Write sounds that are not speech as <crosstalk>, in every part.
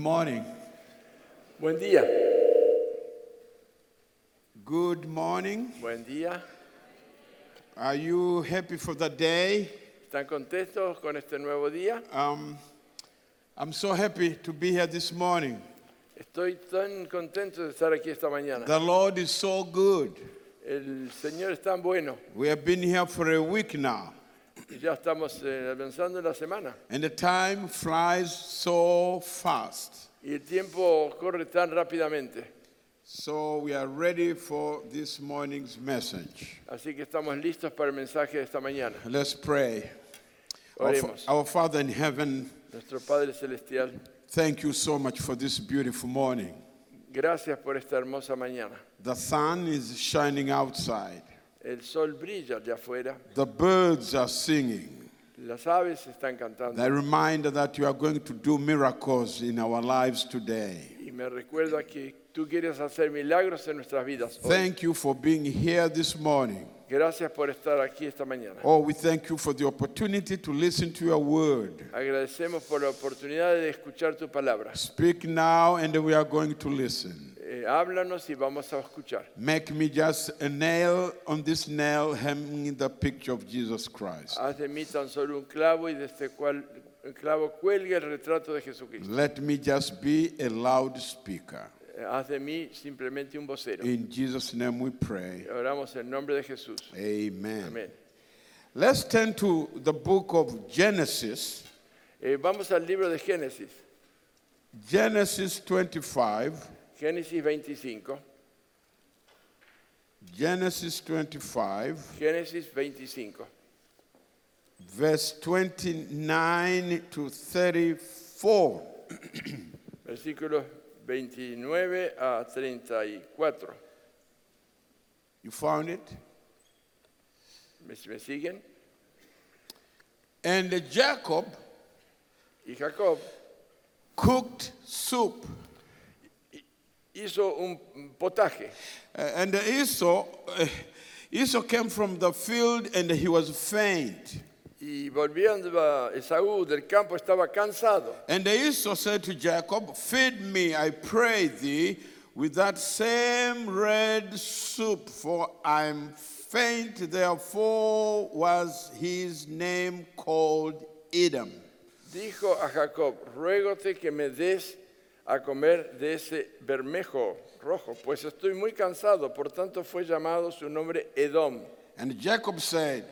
Good morning. Buen día. Good morning. Buen día. Are you happy for the day? ¿Están contentos con este nuevo día? Um, I'm so happy to be here this morning. Estoy tan contento de estar aquí esta mañana. The Lord is so good. El Señor es tan bueno. We have been here for a week now, ya estamos eh, avanzando la semana. and the time flies so fast. Y el tiempo corre tan rápidamente. So we are ready for this morning's message. Así que estamos listos para el mensaje de esta mañana. Let's pray. Our, Oremos. our Father in heaven, Nuestro Padre Celestial, thank you so much for this beautiful morning. gracias por esta hermosa mañana. The sun is shining outside. El sol brilla allá afuera. The birds are singing. Las aves están cantando. The reminder that you are going to do miracles in our lives today. Y me recuerda que tú quieres hacer milagros en nuestras vidas. hoy. Thank you for being here this morning. Gracias por estar aquí esta mañana. Oh, we thank you for the opportunity to listen to your word. Agradecemos por la oportunidad de escuchar tu palabra. Speak now, and we are going to listen. Eh, háblanos y vamos a escuchar. Make me just a nail on this nail, hanging the picture of Jesus Christ. Haz de mí tan solo un clavo y de este cual el clavo cuelgue el retrato de Jesucristo. Let me just be a loudspeaker. Eh, Haz de mí simplemente un vocero. In Jesus' name we pray. Oramos en nombre de Jesús. Amen. Amén. Let's turn to the book of Genesis. Eh, vamos al libro de Génesis. Genesis 25. Génesis 25. Genesis 25, Génesis 25. verse 29 to 34. <clears throat> Versículos 29 a 34. You found it? ¿Me, me siguen? And Jacob Y Jacob cooked soup. Hizo un potaje. Uh, and Esau, uh, Esau came from the field and he was faint. Y volviendo a Esaú del campo estaba cansado. And Esau said to Jacob, Feed me, I pray thee, with that same red soup, for I'm faint. Therefore was his name called Edom. Dijo a Jacob, ruégote que me des a comer de ese bermejo rojo, pues estoy muy cansado, por tanto fue llamado su nombre Edom. And Jacob said,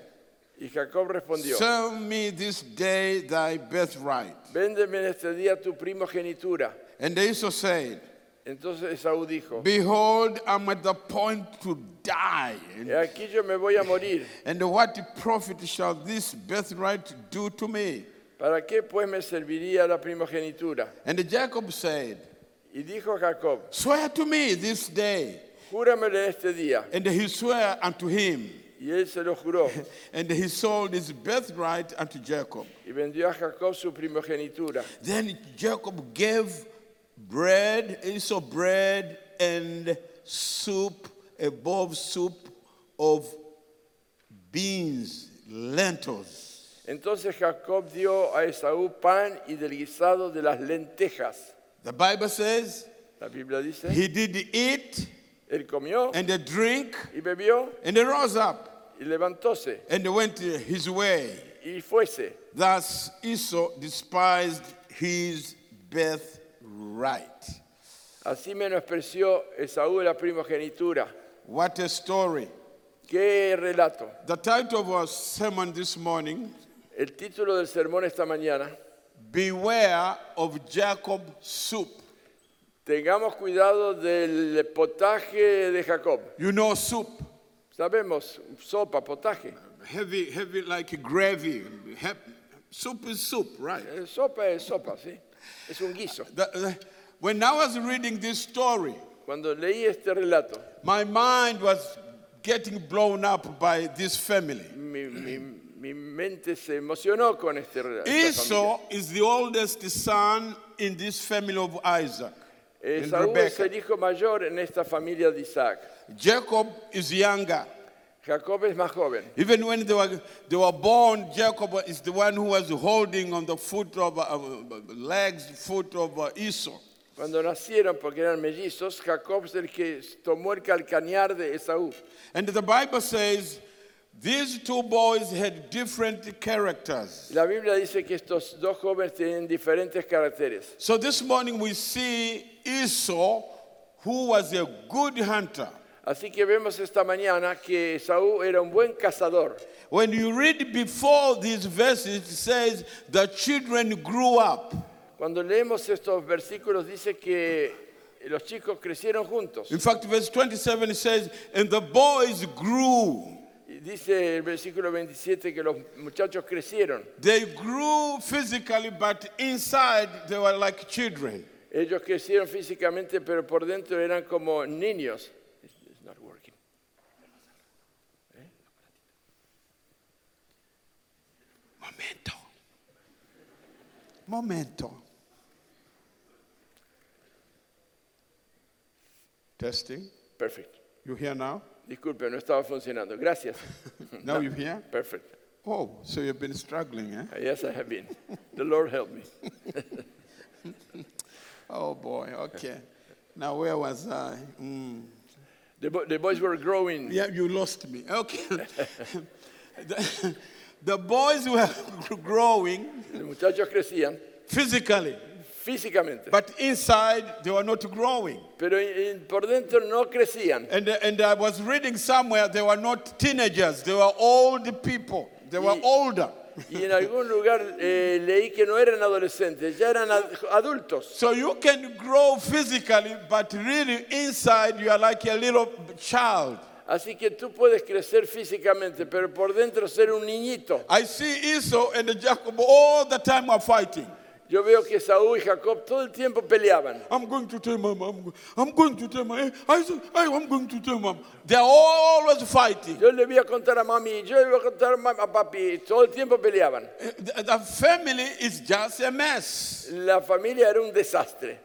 Y Jacob respondió, Sell me this day thy birthright. véndeme este día tu primogenitura. And Esau said, Entonces Esaú dijo, Behold, I'm at the point to die. "He aquí yo me voy a morir. And what profit shall this birthright do to me? ¿Para qué pues me serviría la primogenitura? And Jacob said, Y dijo Jacob, Swear to me this day. júramelo este día. And he swore unto him, Y él se lo juró. <laughs> and he sold his birthright unto Jacob. Y vendió a Jacob su primogenitura. Then Jacob gave bread, Esau bread, and soup, above soup of beans, lentils. Entonces Jacob dio a Esaú pan y del guisado de las lentejas. The Bible says La Biblia dice, he did eat él comió and drink, y bebió and he rose up y levantóse and went his way. y fuese. Thus Esau despised his birthright. Así menospreció Esaú la primogenitura. What a story. Qué relato. The title of our sermon this morning El título del sermón esta mañana, Beware of Jacob soup. tengamos cuidado del potaje de Jacob. You know soup, Sabemos, sopa, potaje. heavy, heavy like gravy. Soup is soup, right? Eh, Sopa es sopa, ¿sí? Es un guiso. The- the- when I was reading this story, Cuando leí este relato, my mind was getting blown up by this family. mi, mi- mi mente se emocionó con este relato. Esau is the oldest son in this family of Isaac Esaú es el hijo mayor en esta familia de Isaac. Jacob is younger. Jacob es más joven. Even when they were, they were born, Jacob is the one who was holding on the foot of, uh, legs, foot of uh, Esau. Cuando nacieron, porque eran mellizos, Jacob es el que tomó el calcañar de Esaú. And the Bible says these two boys had different characters. La Biblia dice que estos dos jóvenes tienen diferentes caracteres. So this morning we see Esau, who was a good hunter. Así que vemos esta mañana que Esaú era un buen cazador. When you read before these verses, it says the children grew up. Cuando leemos estos versículos dice que los chicos crecieron juntos. In fact, verse 27 says, and the boys grew. Dice el versículo 27 que los muchachos crecieron. They grew physically, but inside they were like children. Ellos crecieron físicamente, pero por dentro eran como niños. It's- not working. Momento. Momento. Testing. Perfect. You here now? Disculpe, no estaba funcionando. Gracias. <laughs> Now you here? Perfect. Oh, so you've been struggling, eh? Yes, I have been. The Lord help me. <laughs> Oh boy, okay. Now where was I? Mm. The, bo- the boys were growing. Yeah, you lost me. Okay. <laughs> the, the boys were growing Los muchachos crecían physically, físicamente, but inside they were not growing. pero en- por dentro no crecían. And, and I was reading somewhere they were not teenagers, they were old people. They were Y- older. Y en algún lugar eh, leí que no eran adolescentes, ya eran ad- adultos. So you can grow physically, but really inside you are like a little child. Así que tú puedes crecer físicamente, pero por dentro ser un niñito. I see Esau and Jacob all the time are fighting. Yo veo que Saúl y Jacob todo el tiempo peleaban. I'm going to tell mom. I'm, I'm going to tell mom. I said, I, I'm going to tell mom. They're always fighting. Yo le voy a contar a mami, yo le voy a contar a papi, todo el tiempo peleaban. The, the family is just a mess. La familia era un desastre.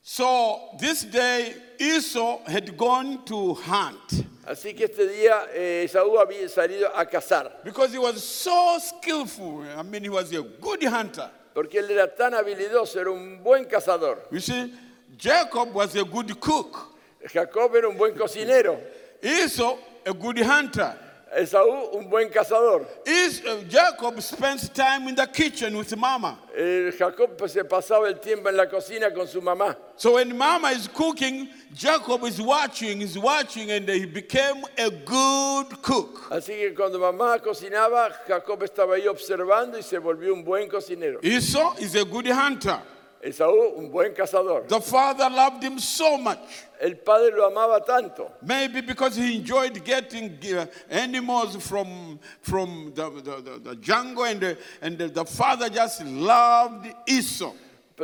So this day, Esau had gone to hunt Así que este día eh, Saúl había salido a cazar, because he was so skillful. I mean, he was a good hunter. Porque él era tan habilidoso, era un buen cazador. You see, Jacob was a good cook. Jacob era un buen cocinero, Esau, a good hunter. Esaú un buen cazador. Is, uh, Jacob spends time in the kitchen with mama. Eh, Jacob pues, se pasaba el tiempo en la cocina con su mamá. So when mama is cooking, Jacob is watching, is watching, and he became a good cook. Así que cuando mamá cocinaba, Jacob estaba ahí observando y se volvió un buen cocinero. Esau is a good hunter. Esaú un buen cazador. The father loved him so much. El padre lo amaba tanto. Maybe because he enjoyed getting uh, animals from, from the, the, the, the jungle, and, the, and the, the father just loved Esau.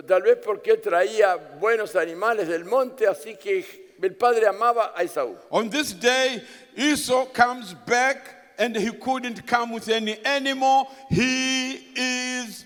Tal vez porque traía buenos animales del monte, así que el padre amaba a Esaú. On this day, Esau comes back and he couldn't come with any animal. He is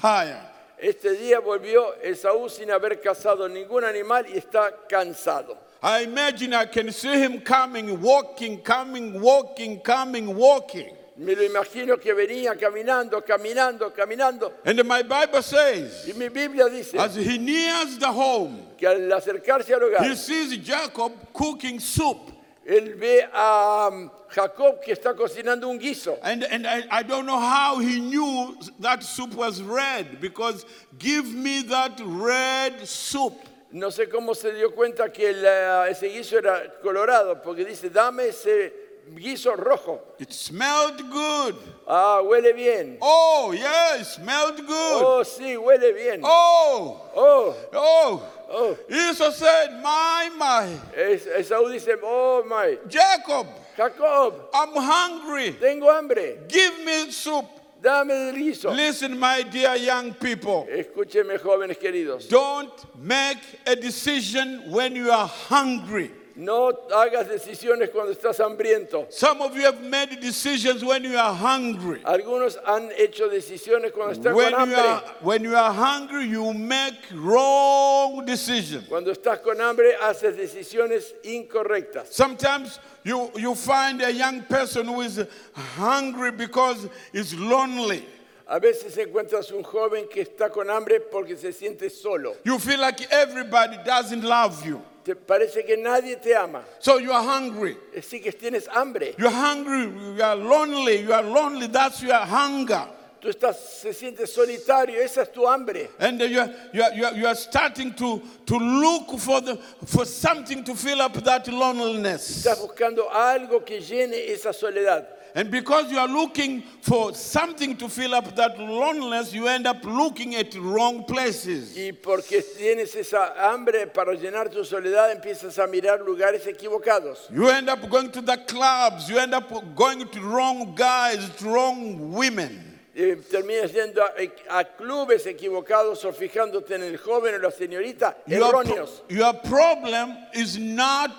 tired. Este día volvió Esaú sin haber cazado ningún animal y está cansado. I imagine I can see him coming, walking, coming, walking, coming, walking. Me lo imagino que venía caminando, caminando, caminando. And my Bible says, Y mi Biblia dice as he nears the home, que al acercarse al hogar, he sees Jacob cooking soup. Él ve a um, Jacob que está cocinando un guiso. And, and I, I don't know how he knew that soup was red because give me that red soup. No sé cómo se dio cuenta que la- ese guiso era colorado, porque dice, dame ese guiso rojo. It smelled good. Ah, huele bien. Oh, yeah, it smelled good. Oh, sí, huele bien. Oh, Oh, oh. oh. Esau said, My, my. Es- Esaú dice, oh, my. Jacob, Jacob, I'm hungry. tengo hambre. Give me soup. Dame el guiso. Listen, my dear young people. Escúcheme, jóvenes queridos. Don't make a decision when you are hungry. No hagas decisiones cuando estás hambriento. Some of you have made decisions when you are hungry. Algunos han hecho decisiones cuando están When con you hambre. are, when you are hungry, you make wrong decisions. Cuando estás con hambre haces decisiones incorrectas. Sometimes you, you find a young person who is hungry because he's lonely. A veces encuentras un joven que está con hambre porque se siente solo. You feel like everybody doesn't love you. Te parece que nadie te ama. So you are hungry. Así que tienes hambre. You're hungry, you are lonely, you are lonely, that's your hunger. Tú estás, se siente solitario. Esa es tu hambre. And you are, you are, you are, you are starting to, to look for, the, for something to fill up that loneliness. Estás buscando algo que llene esa soledad. And because you are looking for something to fill up that loneliness, you end up looking at wrong places. Y porque tienes esa hambre para llenar tu soledad, empiezas a mirar lugares equivocados. You end up going to the clubs, you end up going to wrong guys, to wrong women. Eh, terminas yendo a, a clubes equivocados o fijándote en el joven o la señorita Your, pro- erróneos. your problem is not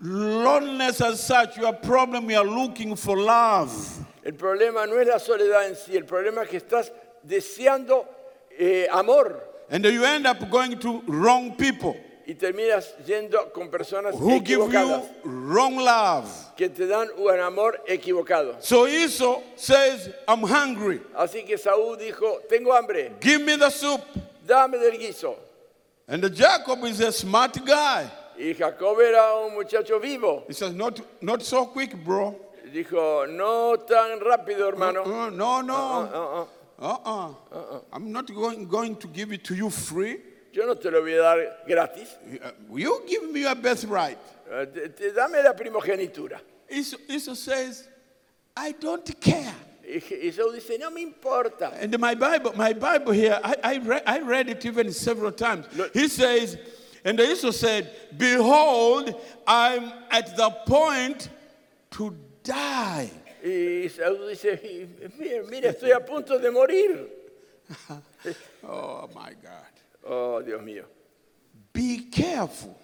loneliness as such. Your problem, you are looking for love. El problema no es la soledad en sí, el problema es que estás deseando eh, amor And you end up going to wrong people y terminas yendo con personas who give equivocadas you wrong love. que te dan un amor equivocado. So Esau says, I'm hungry. Así que Saúl dijo, tengo hambre, Give me the soup. dame del guiso. And Jacob is a smart guy. Y Jacob era un muchacho vivo. He says, Not, not so quick, bro. Dijo, no tan rápido, hermano. Uh, no, no. Ah, ah. Uh-uh. I'm not going, going to give it to you free. Yo no te lo voy a dar gratis. Uh, You give me your birthright. Eh, te- te- dame la primogenitura. Esau, Esau says, I don't care. Saúl dice, no me importa. And my Bible, my Bible here, I, I, read, I read it even several times. He says, and Esau said, Behold, I'm at the point to die. Y Saúl dice, "Y- mira, mira, estoy a punto de morir. <laughs> Oh my God. Oh, Dios mío. Be careful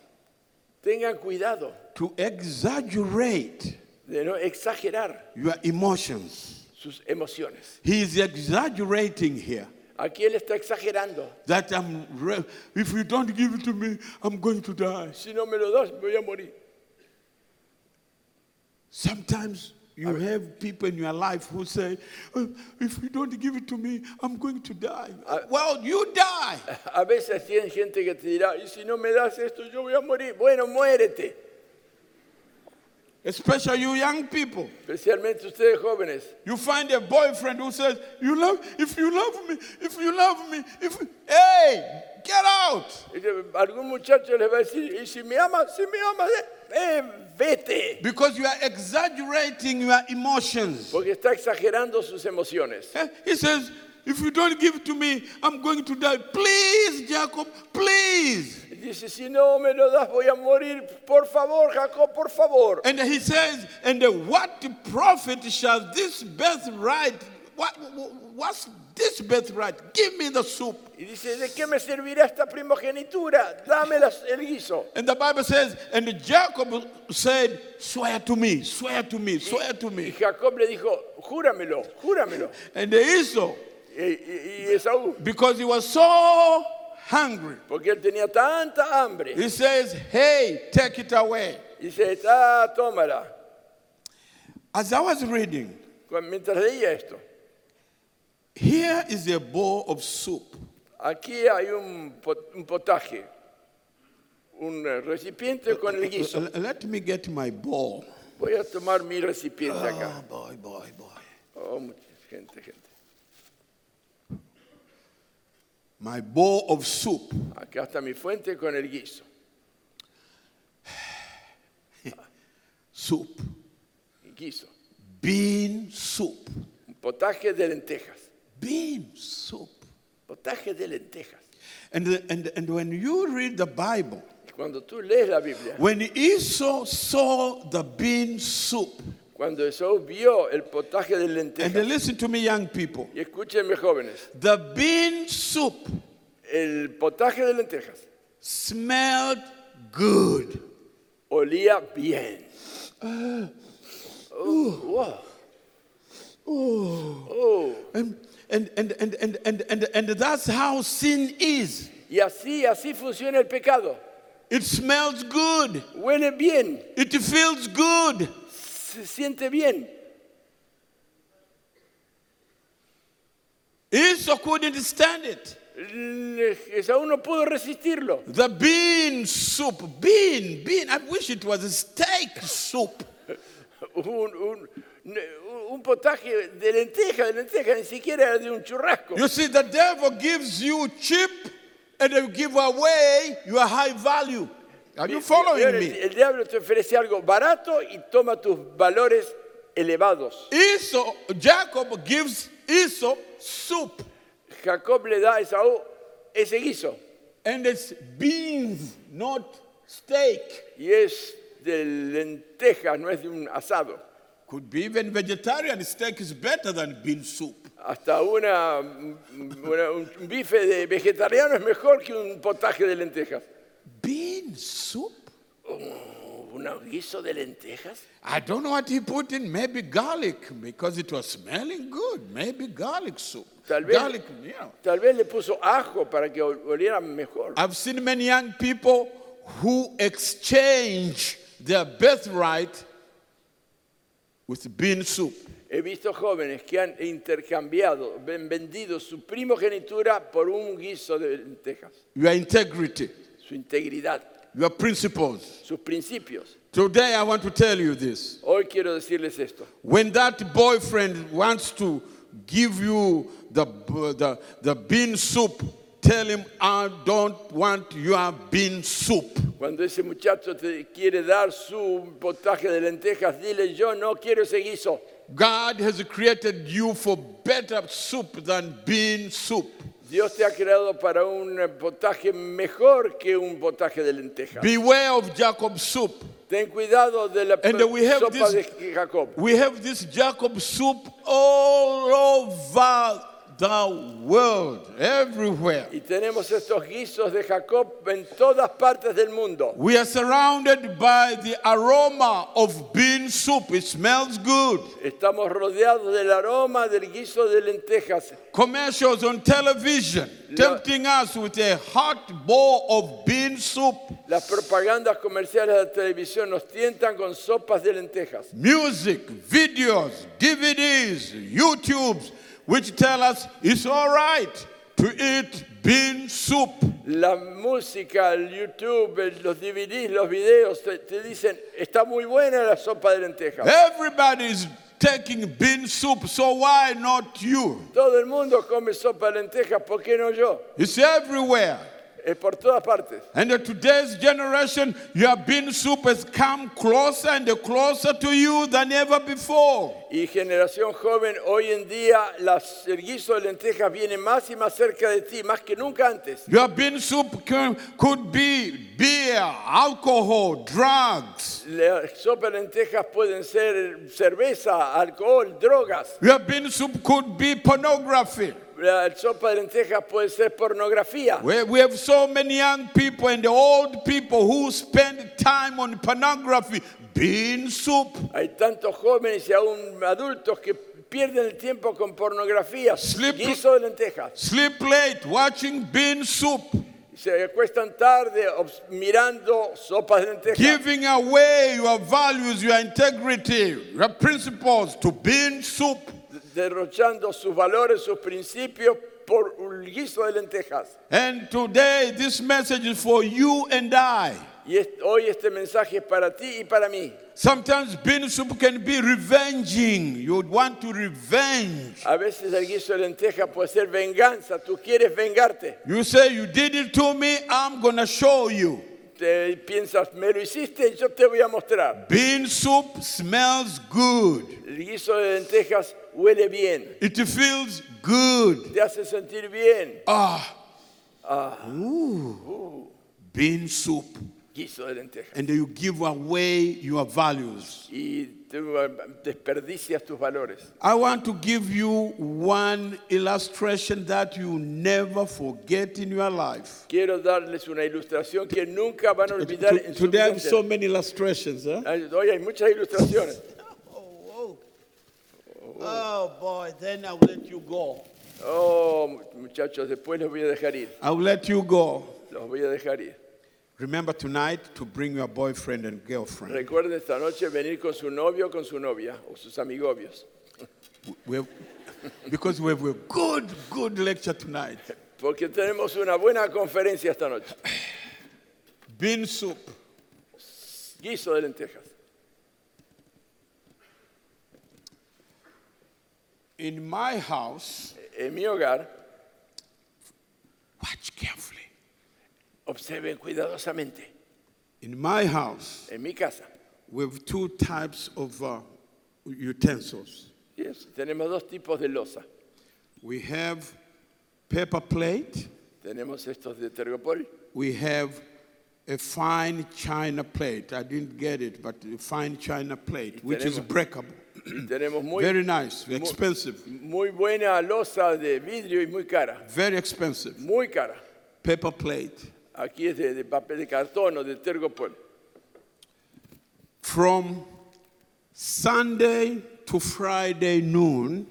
Tengan cuidado to exaggerate de no exagerar your emotions. sus emociones. He is exaggerating here. Aquí él está exagerando. That I'm, if you don't give it to me, I'm going to die. Si no me lo das, me voy a morir. Sometimes you have people in your life who say, "Uh, if you don't give it to me, I'm going to die. well, you die. A veces tienen gente que te dirá, y si no me das esto, yo voy a morir. Bueno, muérete. Especially you young people. Especialmente ustedes jóvenes. You find a boyfriend who says, you love, if you love me, if you love me, if, hey, get out. Algún muchacho les va a decir, y si me amas, si me amas, eh, eh, vete. Because you are exaggerating your emotions. Porque está exagerando sus emociones. Eh, He says, if you don't give to me, I'm going to die. Please, Jacob, please. Y Dice, si no me lo das, voy a morir. Por favor, Jacob, por favor. And he says, and what profit shall this birthright, what, what's this birthright? Give me the soup. Y dice, ¿de qué me servirá esta primogenitura? Dame las- el guiso. And the Bible says, and Jacob said, swear to me, swear to me, swear to Y me. Jacob le dijo, júramelo, júramelo. And Esau, Y, y- y Esaú, because he was so hungry, porque él tenía tanta hambre, he says, hey, take it away. dice, ah, tómala. As I was reading, Mientras leía esto, here is a bowl of soup. aquí hay un, pot- un potaje, un eh, recipiente con el guiso. L- Let me get my bowl. Voy a tomar mi recipiente acá. Oh, boy, boy, boy. Oh, mucha gente, gente. My bowl of soup. Acá está mi fuente con el guiso. <sighs> Soup. Guiso. Bean soup. Un potaje de lentejas. Bean soup. Potaje de lentejas. And, and, and when you read the Bible, cuando tú lees la Biblia, when Esau saw the bean soup, cuando Esaú vio el potaje de and lentejas, listen to me, young people, y escúchenme jóvenes, the bean soup el potaje de lentejas smelled good. olía bien. Uh, oh, wow. Oh. And, and, and, and, and, and, and, and that's how sin is. Y así, así funciona el pecado. It smells good. Huele bien, It feels good. Se siente bien. Esau couldn't stand it. Esaú no pudo resistirlo. The bean soup, bean, bean. I wish it was a steak soup. <laughs> Un, un- un potaje de lenteja, de lenteja, ni siquiera era de un churrasco. You see, the devil gives you cheap and they give away your high value. Are you following El, me? el diablo te ofrece algo barato y toma tus valores elevados. Esau, Jacob gives Esau soup Jacob le da a Esaú ese guiso and it's beans, not steak. y es de lentejas, no es de un asado. Could be even vegetarian. Steak is better than bean soup. Hasta una, una- un bife de vegetariano es mejor que un potaje de lentejas. Bean soup? ¿Un guiso de lentejas? I don't know what he put in. Maybe garlic because it was smelling good. Maybe garlic soup. Tal vez, Garlic, yeah. tal vez le puso ajo para que ol- oliera mejor. I've seen many young people who exchange their birthright with bean soup. He visto jóvenes que han intercambiado, ven- vendido su primogenitura por un guiso de lentejas, Your integrity, su integridad, your principles. sus principios. Today, I want to tell you this. Hoy quiero decirles esto. When that boyfriend wants to give you the, the, the bean soup, tell him, I don't want your bean soup. Cuando ese muchacho te quiere dar su potaje de lentejas, dile yo no quiero ese guiso. God has created you for better soup than bean soup. Dios te ha creado para un potaje mejor que un potaje de lentejas. Beware of Jacob's soup. Ten cuidado de la And we have sopa this- de Jacob. We have this Jacob soup all over the world, everywhere. Y tenemos estos guisos de Jacob en todas partes del mundo. We are surrounded by the aroma of bean soup. It smells good. Estamos rodeados del aroma del guiso de lentejas. Commercials on television tempting us with a hot bowl of bean soup. Las propagandas comerciales de televisión nos tientan con sopas de lentejas. Music, videos, DVDs, YouTubes, which tell us it's all right to eat bean soup. La música, el YouTube, los DVDs, los videos te, te dicen, está muy buena la sopa de lentejas. Everybody is taking bean soup, so why not you? Todo el mundo come sopa de lentejas, ¿por qué no yo? It's everywhere. Es por todas partes. And today's generation, your bean soup has come closer and closer to you than ever before. Y generación joven, hoy en día las, el guiso de lentejas viene más y más cerca de ti, más que nunca antes. Your bean soup can, could be beer, alcohol, drugs. La sopa de lentejas pueden ser cerveza, alcohol, drogas. Your bean soup could be pornography. La sopa de lentejas puede ser pornografía. We, we have so many young people and old people who spend time on pornography. Bean soup. Hay tantos jóvenes y aún adultos que pierden el tiempo con pornografía, Slip- guiso de lentejas. Sleep late watching bean soup. Se acuestan tarde obs- mirando sopas de lentejas. Giving away your values, your integrity, your principles to bean soup. Derrochando sus valores, sus principios por un guiso de lentejas. And today, this message is for you and I. Y hoy este mensaje es para ti y para mí. Sometimes bean soup can be revenging. You would want to revenge. A veces el guiso de lentejas puede ser venganza. Tú quieres vengarte. You say, You did it to me, I'm to show you. Te piensas, me lo hiciste, yo te voy a mostrar. Bean soup smells good, El guiso de lentejas huele bien, it feels good. te hace sentir bien. Ah, ah. Ooh. bean soup. Guiso de lentejas. And you give away your values. Y tú eh, desperdicias tus valores. I want to give you one illustration that you never forget in your life. Quiero darles una ilustración que nunca van a olvidar en su Today I vida. have so many illustrations. Huh? Ay, Hoy hay muchas ilustraciones. Oh, oh boy, then I'll let you go. Oh, muchachos, después los voy a dejar ir. I'll let you go. Los voy a dejar ir. Remember tonight to bring your boyfriend and girlfriend. Recuerden esta noche venir con su novio o con su novia o sus amigobios. We have, because we have a good, good lecture tonight. Porque tenemos una buena conferencia esta noche. Bean soup. Guiso de lentejas. In my house, En mi hogar, watch carefully. observen cuidadosamente. In my house, En mi casa, we have two types of uh, utensils. yes, tenemos dos tipos de losa. We have paper plate. Tenemos estos de tergopol We have a fine china plate. I didn't get it, but a fine china plate, which is breakable. Y <clears throat> tenemos muy, Very nice, expensive, muy buena losa de vidrio y muy cara. very expensive. Muy cara. Paper plate. Aquí es de, de papel de cartón o de tergopol. From Sunday to Friday noon,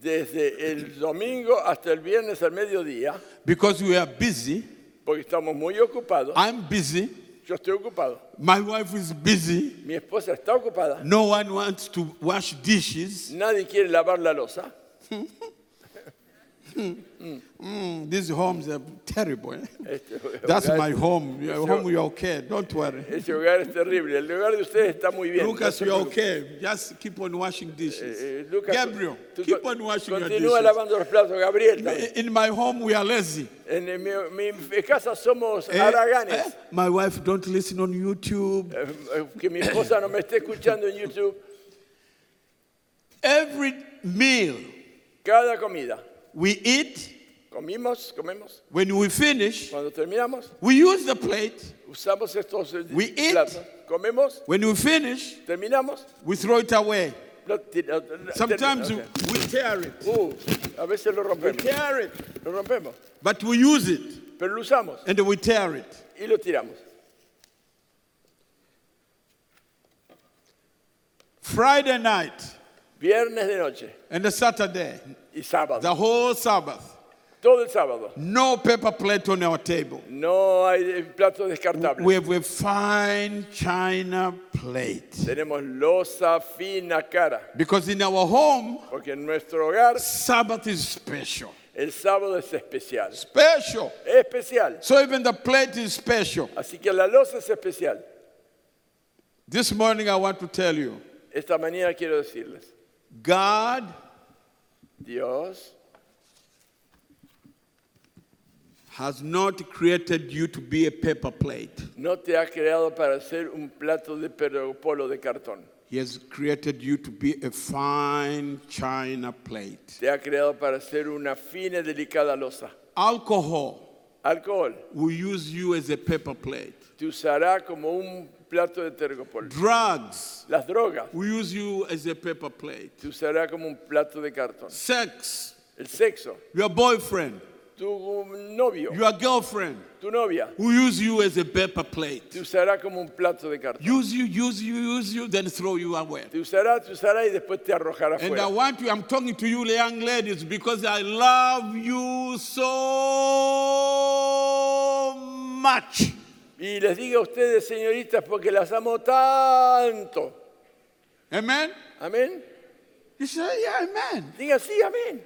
Desde el domingo hasta el viernes al mediodía, because we are busy, porque estamos muy ocupados. I'm busy, Yo estoy ocupado. my wife is busy, Mi esposa está ocupada. no one wants to wash dishes. Nadie quiere lavar la losa. <laughs> Mm, these homes are terrible. eh? <laughs> That's my home. Your home, you're okay. Don't worry. Ese hogar es terrible. El hogar de ustedes está muy bien. Lucas, you're okay. Just keep on washing dishes. Eh, eh, Lucas, Gabriel, keep on washing your Continúa dishes. lavando los platos, Gabriel. In my home, we are lazy. En mi, mi casa somos haraganes. My wife don't listen on YouTube. Que mi esposa no me esté escuchando en YouTube. Every meal Cada comida. We eat, Comimos, comemos. when we finish, Cuando terminamos, we use the plate. usamos estos eh, We eat. platos. Comemos, When we finish, terminamos. we throw it away. lo tira- lo- Sometimes termina- we tear it. Uh, a veces lo We rompemos. tear it. Lo rompemos. But we use it Pero lo usamos and we tear it. y lo tiramos. Friday night Viernes de noche and the Saturday, y sábado. the whole Sabbath, Todo el sábado. no paper plate on our table. No hay platos descartables. We have a fine china plate. Tenemos losa fina cara. Because in our home, Porque en nuestro hogar Sabbath is special. el sábado es especial. Special. Especial. So even the plate is special. Así que la losa es especial. This morning I want to tell you Esta mañana quiero decirles, God Dios has not created you to be a paper plate. no te ha creado para ser un plato de polo de cartón. He has created you to be a fine china plate. Te ha creado para ser una fina y delicada losa. Alcohol Alcohol will use you as a paper plate. te usará como un plato de tergopol. Drugs Las drogas will use you as a paper plate. te usará como un plato de cartón. Sex, El sexo, your boyfriend, tu novio, your girlfriend tu novia, will use you as a paper plate. te usará como un plato de cartón. Use you, use you, use you, then throw you away. Te usará, te usará y después te arrojará And I afuera. want you, I'm talking to you, young ladies, because I love you so much. Y les digo a ustedes, señoritas, porque las amo tanto. Amen? Amén. You say, yeah, amen. Diga sí, amén.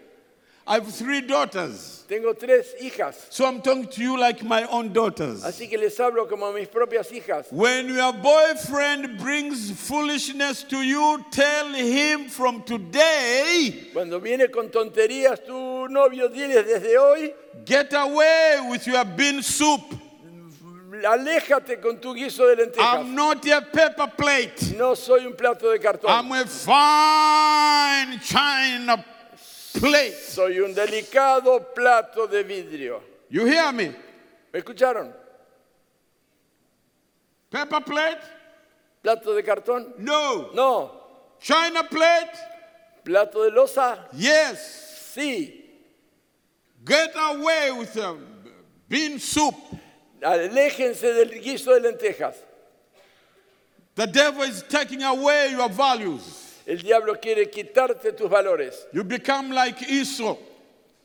I have three daughters. Tengo tres hijas, So I'm talking to you like my own daughters. así que les hablo como a mis propias hijas. When your boyfriend brings foolishness to you, tell him from today, Cuando viene con tonterías tu novio, diles desde hoy, get away with your bean soup. Aléjate con tu guiso de lentejas. I'm not a paper plate. No soy un plato de cartón. I'm a fine china plate. Soy un delicado plato de vidrio. You hear me? ¿Me escucharon? Paper plate? ¿Plato de cartón? No. No. China plate? ¿Plato de losa? Yes. Sí. Get away with the bean soup. Aléjense del guiso de lentejas. The devil is taking away your values. El diablo quiere quitarte tus valores. You become like Esau.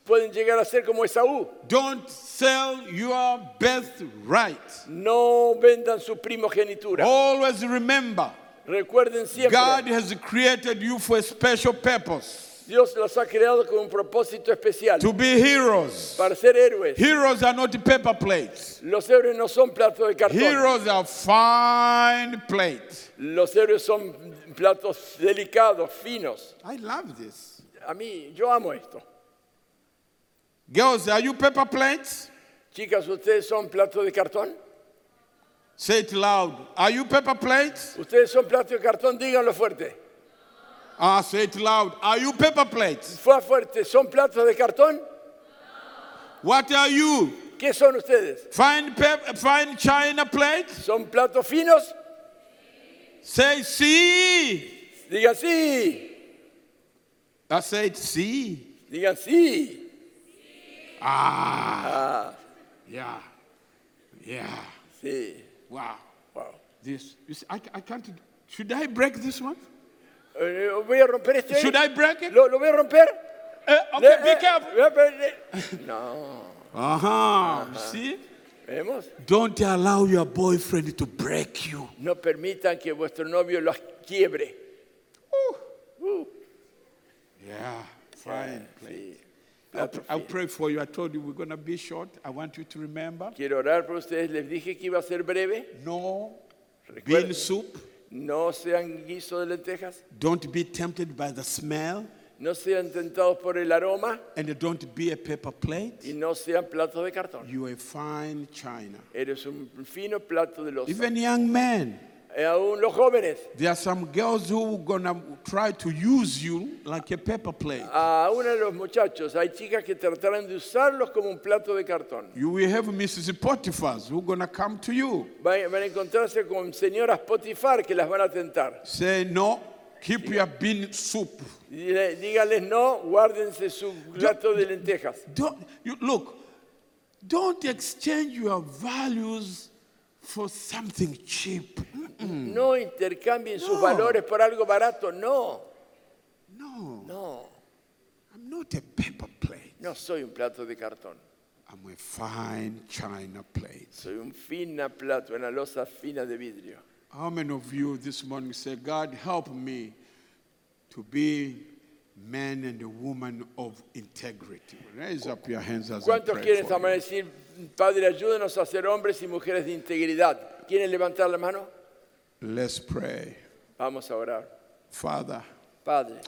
Pueden llegar a ser como Esaú. Don't sell your birthright. No vendan su primogenitura. Always remember, Recuerden siempre, God has created you for a special purpose Dios los ha creado con un propósito especial. to be heroes. Para ser héroes. Heroes are not paper plates. Los héroes no son platos de cartón. Heroes are fine plates. Los héroes son platos delicados, finos. I love this. A mí, yo amo esto. Girls, are you paper plates? Chicas, ¿ustedes son platos de cartón? Say it loud. Are you paper plates? ¿Ustedes son platos de cartón? Díganlo fuerte. Ah, say it loud. Are you paper plates? Fue fuerte. ¿Son platos de cartón? What are you? ¿Qué son ustedes? Fine, pep- fine china plates? ¿Son platos finos? Say sí. Digan sí. I said sí. Digan sí. Ah. Yeah. Yeah. Sí. Wow. Wow. This. You see, I, I can't. Should I break this one? Eh, voy a romper este. Should I break it? ¿Lo, lo voy a romper? Eh, okay, Eh, be careful. <laughs> No. Uh huh. See? ¿Vemos? Don't allow your boyfriend to break you. No permitan que vuestro novio los quiebre. Yeah. Fine. Sí. I'll, pray for you. I told you we're going to be short. I want you to remember Quiero orar por ustedes. Les dije que iba a ser breve. no bean soup. No sean guiso de lentejas. Don't be tempted by the smell. No sean tentados por el aroma And don't be a paper plate. y no sean platos de cartón. You are a fine china. Eres un fino plato de losa. Even young men. Y aún los jóvenes, There are some girls who are gonna try to use you like a paper plate. aún a los muchachos, hay chicas que tratarán de usarlos como un plato de cartón. You will have Mrs. Potiphar's who are gonna come to you. Van, van a encontrarse con señoras Potifar que las van a tentar. Say no, keep your bean soup. Díganles no, guárdense su plato de lentejas. Don't you look, don't exchange your values for something cheap. No intercambien sus No. valores por algo barato. No, No, no, I'm not a paper plate. no soy un plato de cartón. I'm a fine china plate. Soy un fina plato, una losa fina de vidrio. How many of you this morning say, God, help me to be man and a woman of integrity? Raise up your hands as ¿Cuántos quieren esta mañana decir, Padre, ayúdenos a ser hombres y mujeres de integridad? ¿Quieren levantar la mano? Let's pray. Vamos a orar. Father, Padre,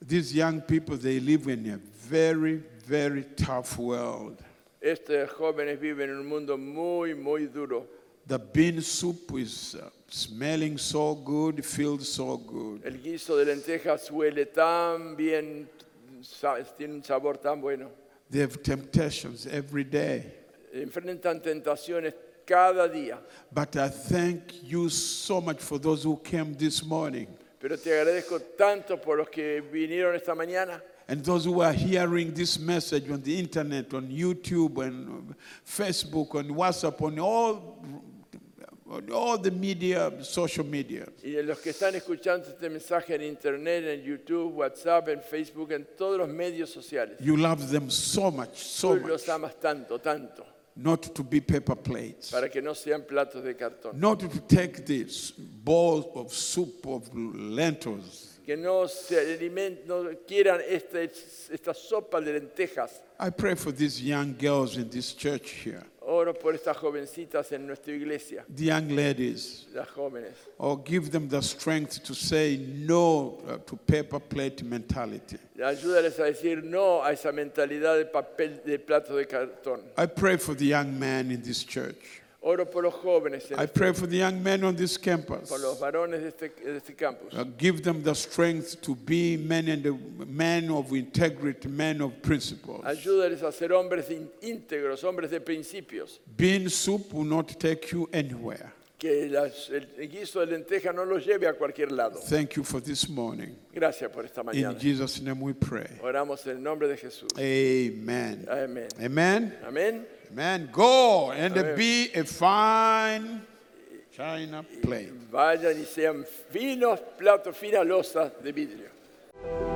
these young people, they live in a very, very tough world. estos jóvenes viven en un mundo muy, muy duro. The bean soup is uh, smelling so good, feels so good. El guiso de lentejas huele tan bien, sa- tiene un sabor tan bueno. They have temptations every day. Enfrentan tentaciones cada día. But I thank you so much for those who came this morning Pero te agradezco tanto por los que vinieron esta mañana and those who are hearing this message on the internet, on YouTube, and Facebook, on WhatsApp, on all, on all the media, social media. y de los que están escuchando este mensaje en internet, en YouTube, WhatsApp, en Facebook, en todos los medios sociales. You love them so much, so Tú much, los amas tanto, tanto, not to be paper plates, para que no sean platos de cartón. not to take this bowl of soup of lentils. Que no se aliment- no quieran esta, esta sopa de lentejas. I pray for these young girls in this church here, Oro por estas jovencitas en nuestra iglesia, the young ladies. las jóvenes. or give them the strength to say no uh, to paper plate mentality. Ayúdales a decir no a esa mentalidad de papel de plato de cartón. I pray for the young man in this church. Oro por los jóvenes, en I este- pray for the young men on this campus. por los varones de este, de este campus. Uh, give them the strength to be men and the men of integrity, men of principles. Ayúdales a ser hombres in- íntegros, hombres de principios. Bean soup will not take you anywhere. Que las- el guiso de lenteja no los lleve a cualquier lado. Thank you for this morning. Gracias por esta In mañana. Jesus' name we pray. Oramos en el nombre de Jesús. Amen. Amén. Amen. Amén. Amen. Go and Amen. be a fine china plate. Vayan y sean finos platos, finas losas de vidrio.